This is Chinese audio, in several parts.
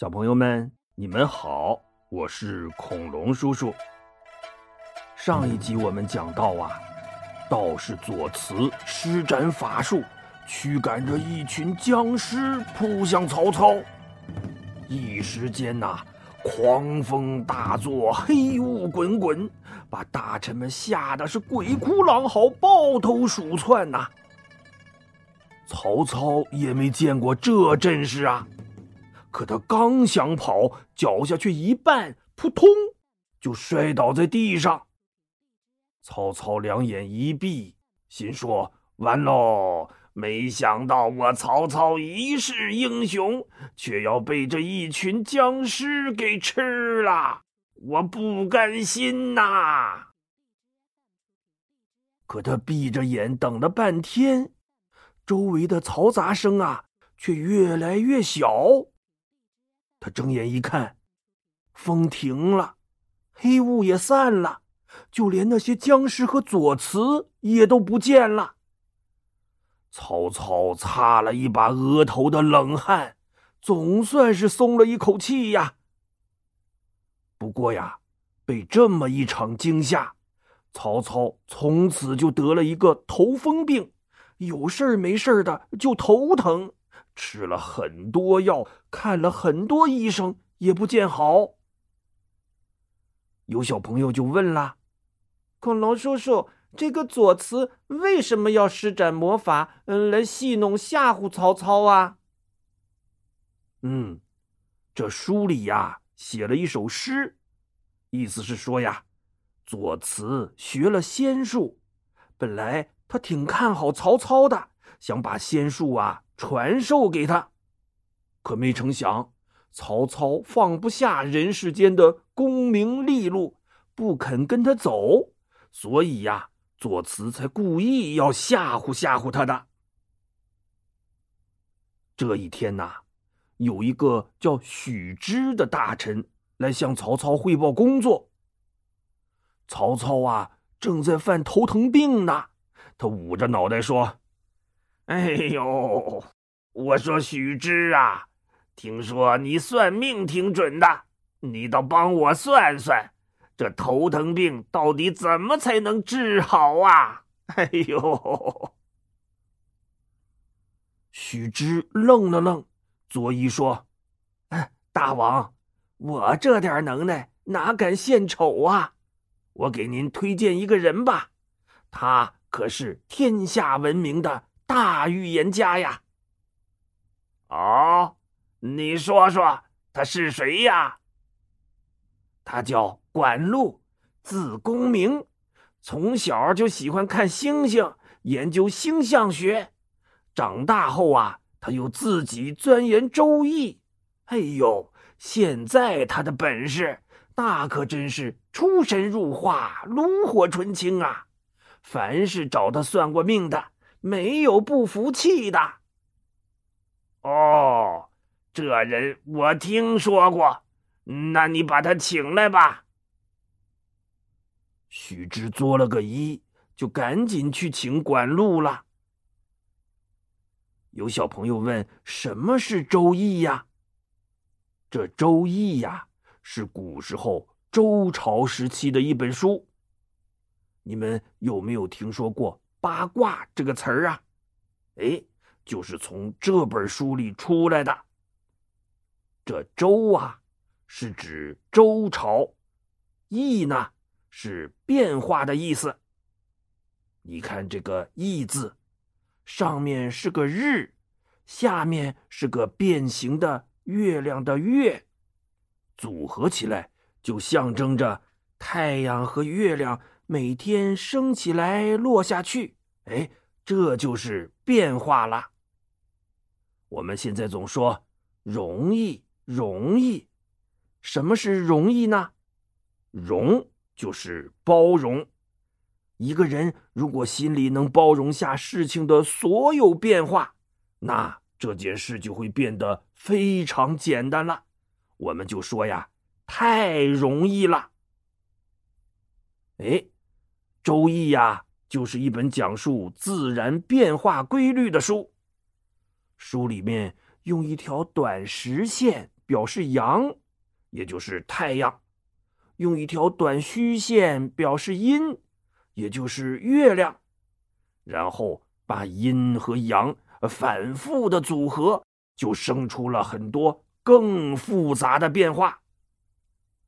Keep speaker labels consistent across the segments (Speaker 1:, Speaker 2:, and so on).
Speaker 1: 小朋友们，你们好，我是恐龙叔叔。上一集我们讲到啊，道士左慈施展法术，驱赶着一群僵尸扑向曹操。一时间呐，狂风大作，黑雾滚滚，把大臣们吓得是鬼哭狼嚎，抱头鼠窜呐。曹操也没见过这阵势啊。可他刚想跑，脚下却一绊，扑通，就摔倒在地上。曹操两眼一闭，心说：“完喽！没想到我曹操一世英雄，却要被这一群僵尸给吃了，我不甘心呐！”可他闭着眼等了半天，周围的嘈杂声啊，却越来越小。他睁眼一看，风停了，黑雾也散了，就连那些僵尸和左慈也都不见了。曹操擦了一把额头的冷汗，总算是松了一口气呀。不过呀，被这么一场惊吓，曹操从此就得了一个头风病，有事儿没事儿的就头疼。吃了很多药，看了很多医生，也不见好。有小朋友就问了：“
Speaker 2: 恐龙叔叔，这个左慈为什么要施展魔法，嗯，来戏弄吓唬曹操啊？”
Speaker 1: 嗯，这书里呀写了一首诗，意思是说呀，左慈学了仙术，本来他挺看好曹操的，想把仙术啊。传授给他，可没成想，曹操放不下人世间的功名利禄，不肯跟他走，所以呀，左慈才故意要吓唬吓唬他的。这一天呐，有一个叫许之的大臣来向曹操汇报工作。曹操啊，正在犯头疼病呢，他捂着脑袋说。哎呦，我说许之啊，听说你算命挺准的，你倒帮我算算，这头疼病到底怎么才能治好啊？哎呦！许之愣了愣，作揖说：“大王，我这点能耐哪敢献丑啊？我给您推荐一个人吧，他可是天下闻名的。”大预言家呀！哦，你说说他是谁呀？他叫管路，字公明，从小就喜欢看星星，研究星象学。长大后啊，他又自己钻研周易。哎呦，现在他的本事，那可真是出神入化、炉火纯青啊！凡是找他算过命的。没有不服气的。哦，这人我听说过，那你把他请来吧。许之作了个揖，就赶紧去请管路了。有小朋友问：“什么是《周易》呀？”这《周易》呀，是古时候周朝时期的一本书。你们有没有听说过？八卦这个词儿啊，哎，就是从这本书里出来的。这周啊，是指周朝；易呢，是变化的意思。你看这个易字，上面是个日，下面是个变形的月亮的月，组合起来就象征着太阳和月亮。每天升起来落下去，哎，这就是变化了。我们现在总说容易容易，什么是容易呢？容就是包容。一个人如果心里能包容下事情的所有变化，那这件事就会变得非常简单了。我们就说呀，太容易了。哎。《周易》呀，就是一本讲述自然变化规律的书。书里面用一条短实线表示阳，也就是太阳；用一条短虚线表示阴，也就是月亮。然后把阴和阳反复的组合，就生出了很多更复杂的变化。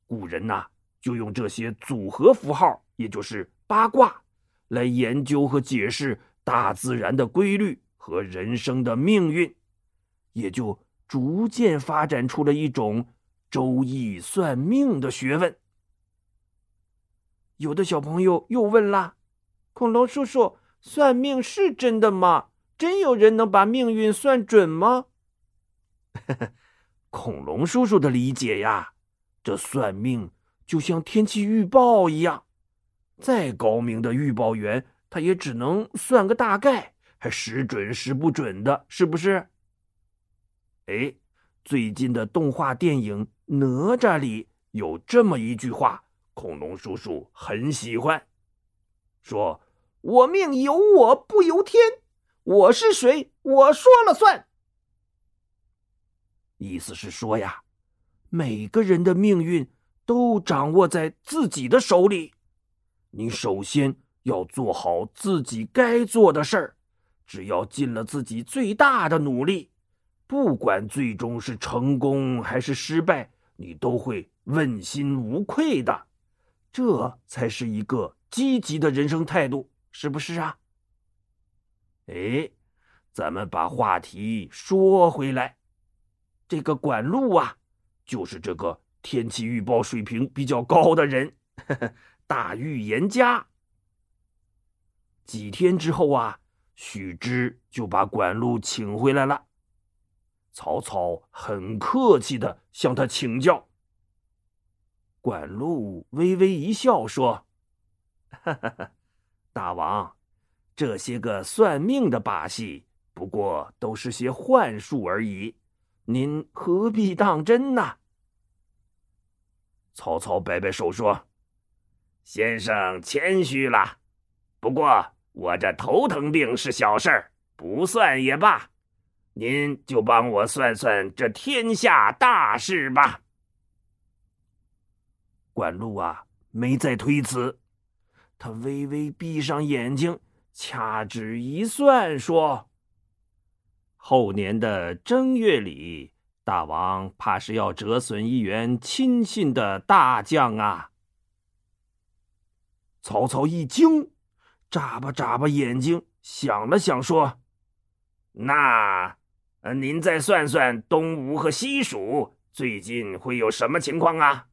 Speaker 1: 古人呐，就用这些组合符号，也就是八卦，来研究和解释大自然的规律和人生的命运，也就逐渐发展出了一种周易算命的学问。
Speaker 2: 有的小朋友又问啦：“恐龙叔叔，算命是真的吗？真有人能把命运算准吗？”
Speaker 1: 恐龙叔叔的理解呀。这算命就像天气预报一样，再高明的预报员，他也只能算个大概，还时准时不准的，是不是？哎，最近的动画电影《哪吒》里有这么一句话，恐龙叔叔很喜欢，说：“
Speaker 2: 我命由我不由天，我是谁，我说了算。”
Speaker 1: 意思是说呀。每个人的命运都掌握在自己的手里，你首先要做好自己该做的事儿，只要尽了自己最大的努力，不管最终是成功还是失败，你都会问心无愧的。这才是一个积极的人生态度，是不是啊？哎，咱们把话题说回来，这个管路啊。就是这个天气预报水平比较高的人，呵 呵大预言家。几天之后啊，许之就把管路请回来了。曹操很客气的向他请教。管路微微一笑说：“哈哈哈，大王，这些个算命的把戏，不过都是些幻术而已。”您何必当真呢？曹操摆摆手说：“先生谦虚了。不过我这头疼病是小事儿，不算也罢。您就帮我算算这天下大事吧。”管路啊，没再推辞，他微微闭上眼睛，掐指一算，说。后年的正月里，大王怕是要折损一员亲信的大将啊！曹操一惊，眨巴眨巴眼睛，想了想，说：“那，您再算算东吴和西蜀最近会有什么情况啊？”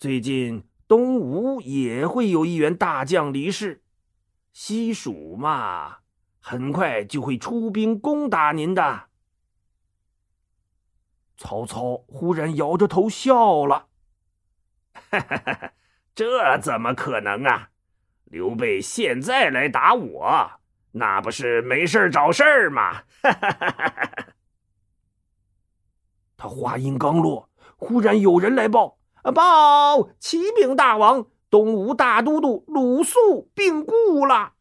Speaker 1: 最近东吴也会有一员大将离世，西蜀嘛。很快就会出兵攻打您的。曹操忽然摇着头笑了：“哈哈哈，这怎么可能啊？刘备现在来打我，那不是没事找事儿吗？” 他话音刚落，忽然有人来报：“
Speaker 2: 报启禀大王，东吴大都督鲁肃病故了。”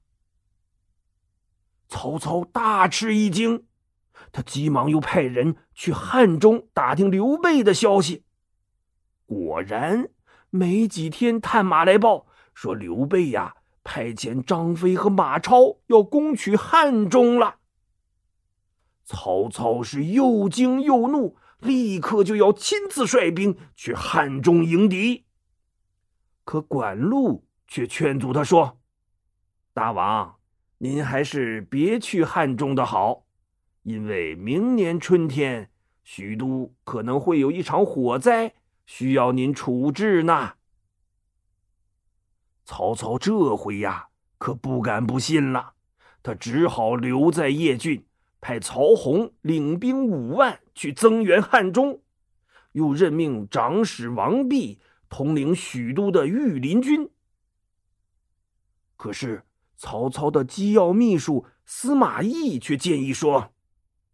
Speaker 1: 曹操大吃一惊，他急忙又派人去汉中打听刘备的消息。果然，没几天，探马来报说刘备呀，派遣张飞和马超要攻取汉中了。曹操是又惊又怒，立刻就要亲自率兵去汉中迎敌。可管路却劝阻他说：“大王。”您还是别去汉中的好，因为明年春天许都可能会有一场火灾，需要您处置呢。曹操这回呀，可不敢不信了，他只好留在邺郡，派曹洪领兵五万去增援汉中，又任命长史王弼统领许都的御林军。可是。曹操的机要秘书司马懿却建议说：“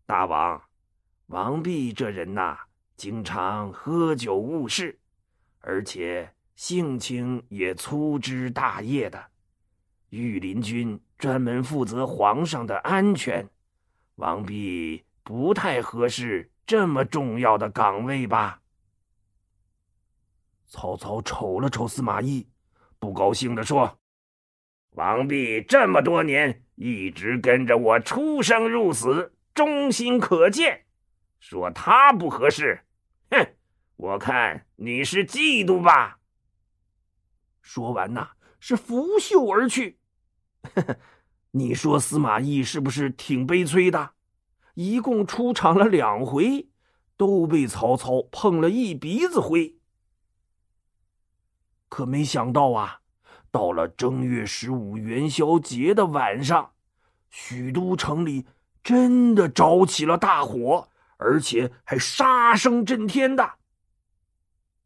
Speaker 1: 大王，王弼这人呐，经常喝酒误事，而且性情也粗枝大叶的。御林军专门负责皇上的安全，王弼不太合适这么重要的岗位吧？”
Speaker 2: 曹操瞅了瞅司马懿，不高兴地说：“
Speaker 1: 王弼这么多年一直跟着我出生入死，忠心可见。说他不合适，哼！我看你是嫉妒吧。”
Speaker 2: 说完呐，是拂袖而去。你说司马懿是不是挺悲催的？一共出场了两回，都被曹操碰了一鼻子灰。可没想到啊，到了正月十五元宵节的晚上，许都城里真的着起了大火，而且还杀声震天的。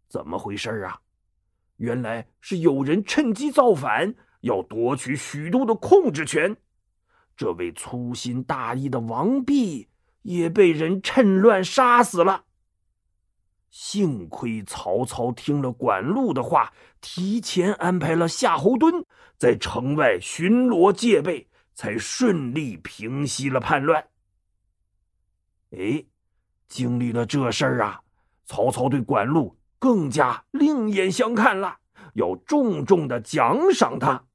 Speaker 2: 怎么回事啊？原来是有人趁机造反，要夺取许都的控制权。这位粗心大意的王弼也被人趁乱杀死了。幸亏曹操听了管路的话，提前安排了夏侯惇在城外巡逻戒备，才顺利平息了叛乱。哎，经历了这事儿啊，曹操对管路更加另眼相看了，要重重的奖赏他。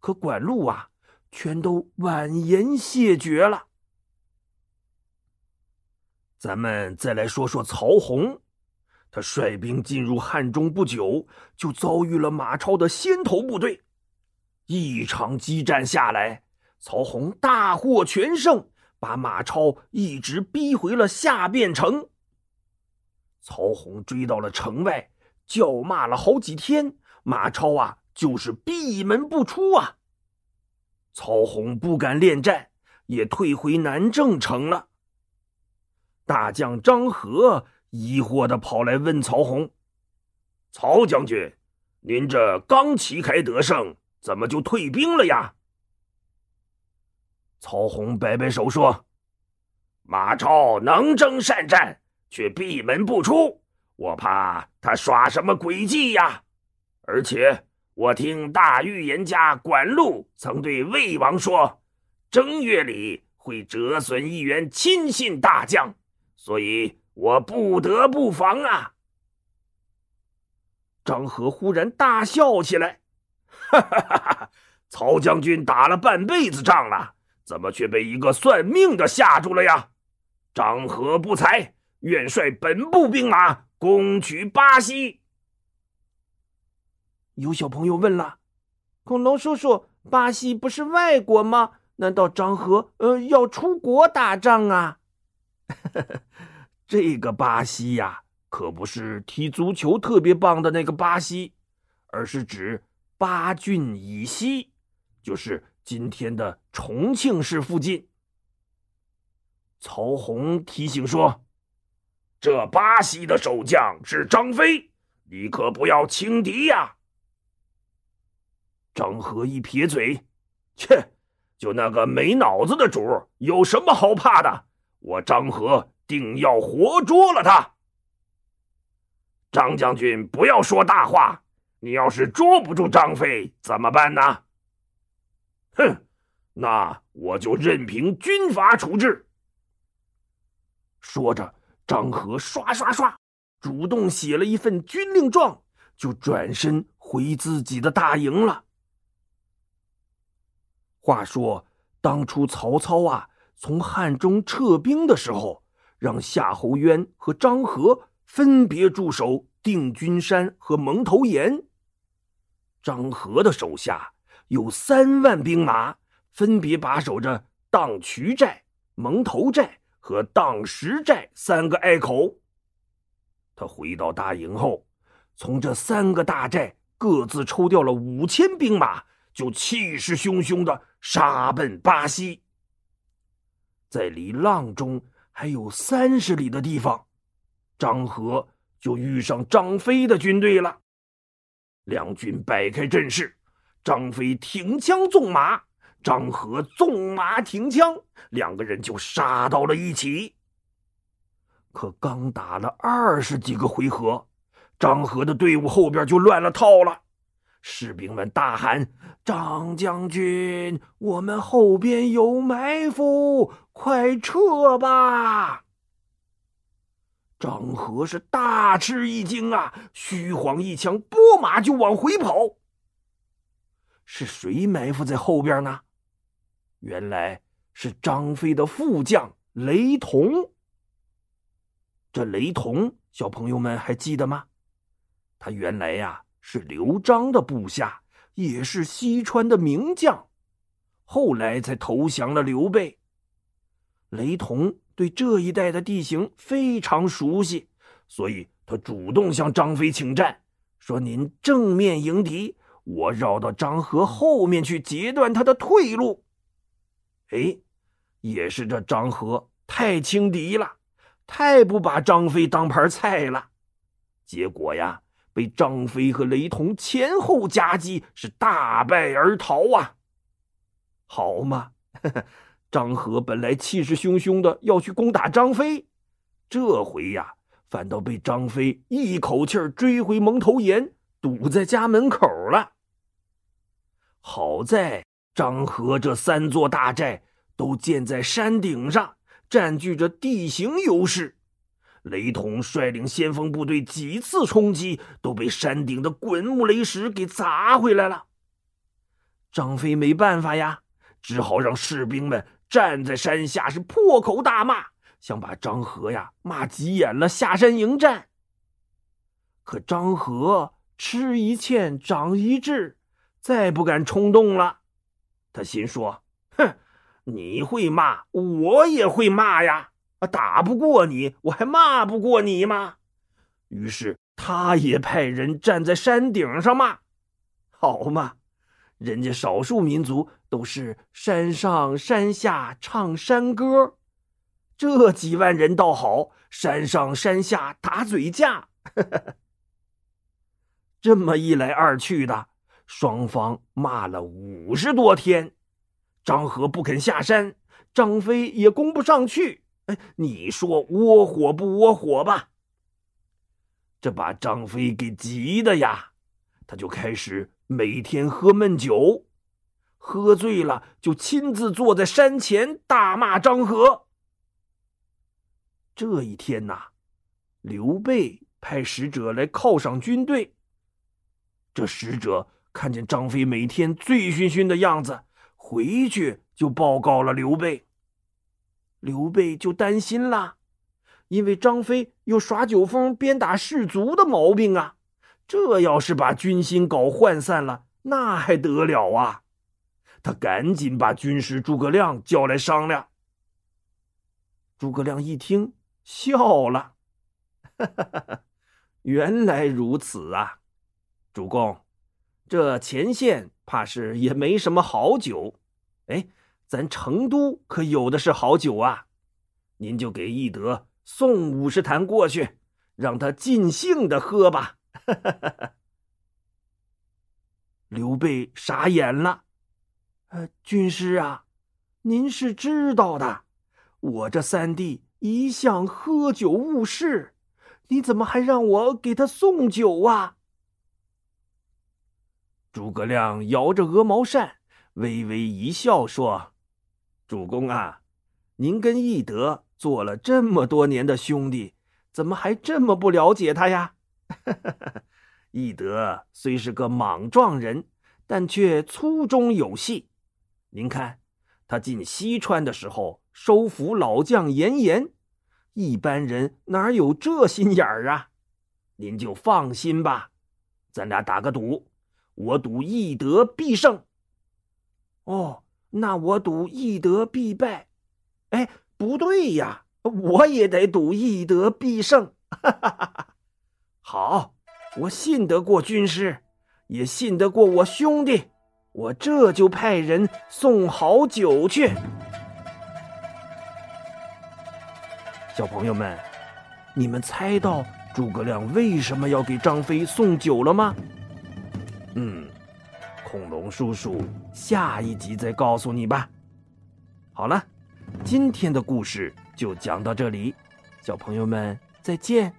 Speaker 2: 可管路啊，全都婉言谢绝了。咱们再来说说曹洪，他率兵进入汉中不久，就遭遇了马超的先头部队。一场激战下来，曹洪大获全胜，把马超一直逼回了下汴城。曹洪追到了城外，叫骂了好几天，马超啊就是闭门不出啊。曹洪不敢恋战，也退回南郑城了。大将张合疑惑的跑来问曹洪：“曹将军，您这刚旗开得胜，怎么就退兵了呀？”曹洪摆摆手说：“马超能征善战，却闭门不出，我怕他耍什么诡计呀。而且我听大预言家管路曾对魏王说，正月里会折损一员亲信大将。”所以我不得不防啊！张合忽然大笑起来，哈哈哈哈！曹将军打了半辈子仗了，怎么却被一个算命的吓住了呀？张合不才，愿率本部兵马攻取巴西。有小朋友问了：“恐龙叔叔，巴西不是外国吗？难道张合呃要出国打仗啊？” 这个巴西呀，可不是踢足球特别棒的那个巴西，而是指巴郡以西，就是今天的重庆市附近。曹洪提醒说：“这巴西的守将是张飞，你可不要轻敌呀。”张合一撇嘴：“切，就那个没脑子的主，有什么好怕的？我张合。”定要活捉了他！张将军，不要说大话。你要是捉不住张飞，怎么办呢？哼，那我就任凭军法处置。说着，张合刷刷刷，主动写了一份军令状，就转身回自己的大营了。话说，当初曹操啊，从汉中撤兵的时候。让夏侯渊和张合分别驻守定军山和蒙头岩。张合的手下有三万兵马，分别把守着荡渠寨、蒙头寨和荡石寨三个隘口。他回到大营后，从这三个大寨各自抽调了五千兵马，就气势汹汹的杀奔巴西。在离阆中。还有三十里的地方，张合就遇上张飞的军队了。两军摆开阵势，张飞挺枪纵马，张合纵马挺枪，两个人就杀到了一起。可刚打了二十几个回合，张合的队伍后边就乱了套了。士兵们大喊：“张将军，我们后边有埋伏，快撤吧！”张合是大吃一惊啊，虚晃一枪，拨马就往回跑。是谁埋伏在后边呢？原来是张飞的副将雷同。这雷同，小朋友们还记得吗？他原来呀是刘璋的部下，也是西川的名将，后来才投降了刘备。雷同。对这一带的地形非常熟悉，所以他主动向张飞请战，说：“您正面迎敌，我绕到张合后面去截断他的退路。”哎，也是这张合太轻敌了，太不把张飞当盘菜了，结果呀，被张飞和雷同前后夹击，是大败而逃啊！好嘛。张合本来气势汹汹的要去攻打张飞，这回呀，反倒被张飞一口气追回蒙头岩，堵在家门口了。好在张合这三座大寨都建在山顶上，占据着地形优势。雷同率领先锋部队几次冲击，都被山顶的滚木雷石给砸回来了。张飞没办法呀，只好让士兵们。站在山下是破口大骂，想把张合呀骂急眼了，下山迎战。可张合吃一堑长一智，再不敢冲动了。他心说：“哼，你会骂，我也会骂呀！打不过你，我还骂不过你吗？”于是他也派人站在山顶上骂，好嘛。人家少数民族都是山上山下唱山歌，这几万人倒好，山上山下打嘴架。这么一来二去的，双方骂了五十多天，张合不肯下山，张飞也攻不上去。哎，你说窝火不窝火吧？这把张飞给急的呀，他就开始。每天喝闷酒，喝醉了就亲自坐在山前大骂张合。这一天呐，刘备派使者来犒赏军队。这使者看见张飞每天醉醺醺的样子，回去就报告了刘备。刘备就担心了，因为张飞有耍酒疯、鞭打士卒的毛病啊。这要是把军心搞涣散了，那还得了啊！他赶紧把军师诸葛亮叫来商量。诸葛亮一听，笑了：“ 原来如此啊，主公，这前线怕是也没什么好酒。哎，咱成都可有的是好酒啊！您就给翼德送五十坛过去，让他尽兴的喝吧。”刘备傻眼了，呃，军师啊，您是知道的，我这三弟一向喝酒误事，你怎么还让我给他送酒啊？诸葛亮摇着鹅毛扇，微微一笑说：“主公啊，您跟翼德做了这么多年的兄弟，怎么还这么不了解他呀？” 翼德虽是个莽撞人，但却粗中有细。您看，他进西川的时候收服老将严颜，一般人哪有这心眼儿啊？您就放心吧，咱俩打个赌，我赌易德必胜。哦，那我赌易德必败。哎，不对呀，我也得赌易德必胜。好，我信得过军师，也信得过我兄弟，我这就派人送好酒去。小朋友们，你们猜到诸葛亮为什么要给张飞送酒了吗？嗯，恐龙叔叔下一集再告诉你吧。好了，今天的故事就讲到这里，小朋友们再见。